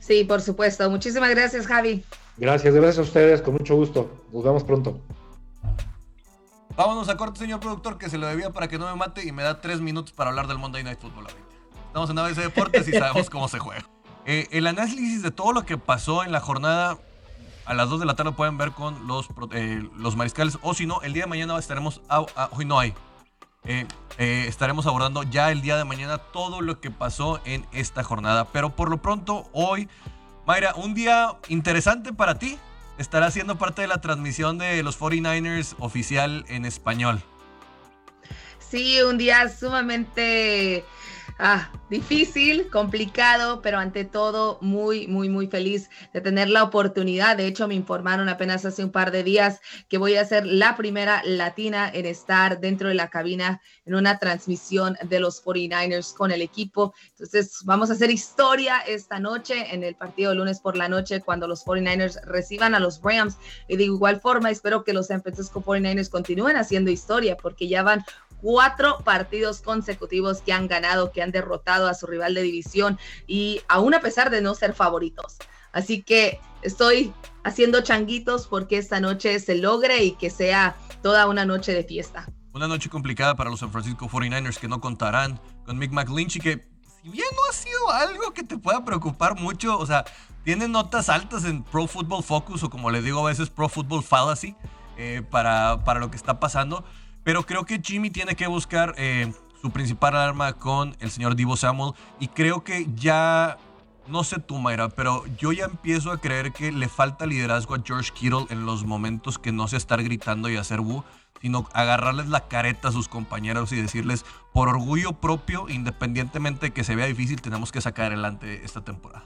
Sí, por supuesto. Muchísimas gracias, Javi. Gracias, gracias a ustedes, con mucho gusto. Nos vemos pronto. Vámonos a corte, señor productor, que se lo debía para que no me mate y me da tres minutos para hablar del Monday Night Football Estamos en ABC Deportes y sabemos cómo se juega. Eh, el análisis de todo lo que pasó en la jornada a las 2 de la tarde pueden ver con los, eh, los mariscales. O si no, el día de mañana estaremos. hoy no hay. Eh, estaremos abordando ya el día de mañana todo lo que pasó en esta jornada. Pero por lo pronto, hoy, Mayra, un día interesante para ti. Estará siendo parte de la transmisión de los 49ers oficial en español. Sí, un día sumamente ah, difícil, complicado, pero ante todo muy, muy, muy feliz de tener la oportunidad. De hecho, me informaron apenas hace un par de días que voy a ser la primera latina en estar dentro de la cabina en una transmisión de los 49ers con el equipo. Entonces, vamos a hacer historia esta noche en el partido de lunes por la noche cuando los 49ers reciban a los Rams. Y de igual forma, espero que los San Francisco 49ers continúen haciendo historia porque ya van cuatro partidos consecutivos que han ganado, que han derrotado a su rival de división y aún a pesar de no ser favoritos. Así que estoy haciendo changuitos porque esta noche se logre y que sea toda una noche de fiesta. Una noche complicada para los San Francisco 49ers que no contarán con Mick McLinchy, que si bien no ha sido algo que te pueda preocupar mucho, o sea, tiene notas altas en Pro Football Focus o como le digo a veces Pro Football Fallacy eh, para, para lo que está pasando pero creo que Jimmy tiene que buscar eh, su principal arma con el señor Divo Samuel. Y creo que ya, no sé tú, Mayra, pero yo ya empiezo a creer que le falta liderazgo a George Kittle en los momentos que no se estar gritando y hacer bu, sino agarrarles la careta a sus compañeros y decirles, por orgullo propio, independientemente de que se vea difícil, tenemos que sacar adelante esta temporada.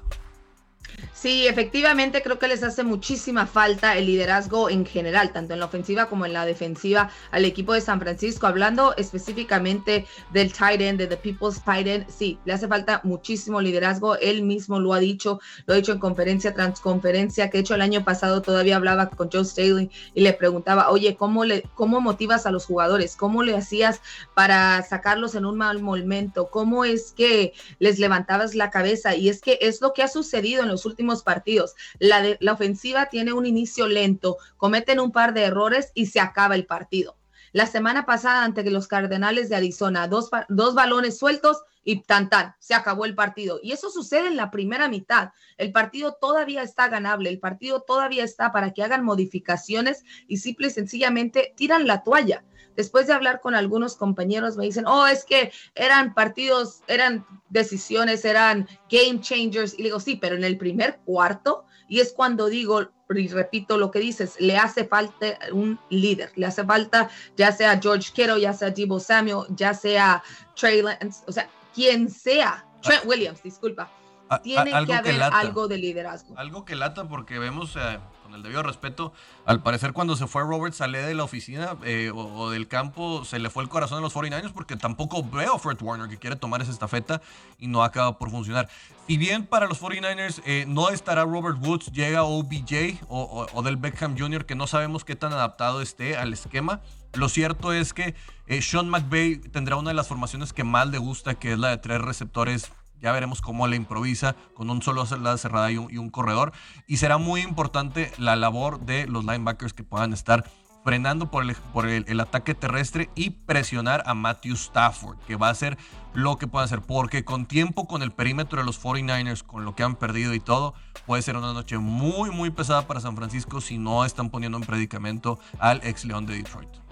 Sí, efectivamente creo que les hace muchísima falta el liderazgo en general, tanto en la ofensiva como en la defensiva al equipo de San Francisco. Hablando específicamente del tight end, de The People's tight end, sí, le hace falta muchísimo liderazgo. Él mismo lo ha dicho, lo ha dicho en conferencia tras conferencia, que hecho el año pasado todavía hablaba con Joe Staley y le preguntaba, oye, ¿cómo, le, ¿cómo motivas a los jugadores? ¿Cómo le hacías para sacarlos en un mal momento? ¿Cómo es que les levantabas la cabeza? Y es que es lo que ha sucedido en los últimos partidos. La, de, la ofensiva tiene un inicio lento, cometen un par de errores y se acaba el partido. La semana pasada ante los Cardenales de Arizona, dos, dos balones sueltos y tan tan, se acabó el partido. Y eso sucede en la primera mitad. El partido todavía está ganable, el partido todavía está para que hagan modificaciones y simple y sencillamente tiran la toalla. Después de hablar con algunos compañeros me dicen, oh, es que eran partidos, eran decisiones, eran game changers. Y digo, sí, pero en el primer cuarto, y es cuando digo, y repito lo que dices, le hace falta un líder, le hace falta ya sea George Kittle, ya sea Debo Samuel, ya sea Trey Lance, o sea, quien sea, Trent Williams, disculpa. Tiene que haber algo de liderazgo. Algo que lata porque vemos... Eh, con el debido respeto, al parecer cuando se fue Robert Saleh de la oficina eh, o, del campo, se le fue el corazón a los 49ers porque tampoco veo a Fred Warner que quiere tomar esa estafeta y no acaba por funcionar. Si bien para los 49ers eh, no estará Robert Woods, llega OBJ o, o, del Beckham Jr., que no sabemos qué tan adaptado esté al esquema. Lo cierto es que eh, Sean McVay tendrá una de las formaciones que más le gusta, que es la de tres receptores ya veremos cómo le improvisa con un solo lado cerrada y un, corredor. Y será muy importante la labor de los linebackers que puedan estar frenando por, el, por el, ataque terrestre y presionar a Matthew Stafford, que va a ser lo que pueda hacer, porque con tiempo, con el perímetro de los 49ers, con lo que han perdido y todo, puede ser una noche muy, muy pesada para San Francisco si no están poniendo en predicamento al ex León de Detroit.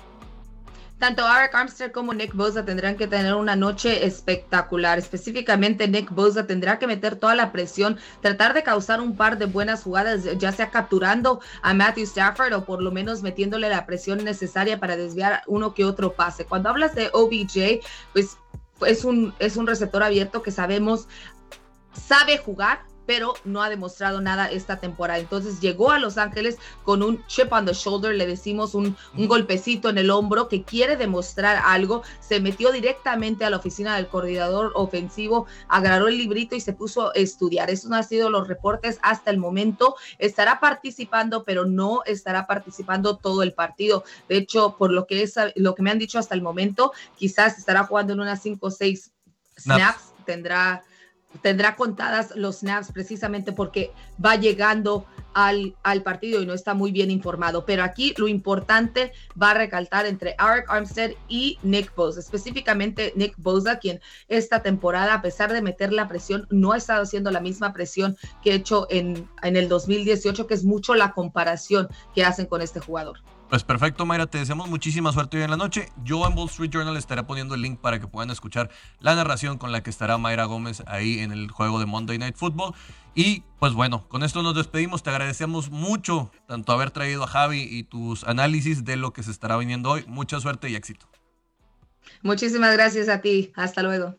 Tanto Eric Armstead como Nick Bosa tendrán que tener una noche espectacular. Específicamente Nick Bosa tendrá que meter toda la presión, tratar de causar un par de buenas jugadas, ya sea capturando a Matthew Stafford o por lo menos metiéndole la presión necesaria para desviar uno que otro pase. Cuando hablas de OBJ, pues es un, es un receptor abierto que sabemos sabe jugar, pero no ha demostrado nada esta temporada. Entonces llegó a Los Ángeles con un chip on the shoulder, le decimos un, un, golpecito en el hombro que quiere demostrar algo. Se metió directamente a la oficina del coordinador ofensivo, agarró el librito y se puso a estudiar. Eso no ha sido los reportes hasta el momento. Estará participando, pero no estará participando todo el partido. De hecho, por lo que, es, lo que me han dicho hasta el momento, quizás estará jugando en unas 5 o 6 snaps. Tendrá tendrá contadas los snaps precisamente porque va llegando al, al, partido y no está muy bien informado. Pero aquí lo importante va a recalcar entre Eric Armstead y Nick Bosa, específicamente Nick Bosa, quien esta temporada, a pesar de meter la presión, no ha estado haciendo la misma presión que ha hecho en, en el 2018, que es mucho la comparación que hacen con este jugador. Pues perfecto, Mayra, te deseamos muchísima suerte hoy en la noche. Yo en Wall Street Journal estaré poniendo el link para que puedan escuchar la narración con la que estará Mayra Gómez ahí en el juego de Monday Night Football. Y pues bueno, con esto nos despedimos. Te agradecemos mucho tanto haber traído a Javi y tus análisis de lo que se estará viniendo hoy. Mucha suerte y éxito. Muchísimas gracias a ti. Hasta luego.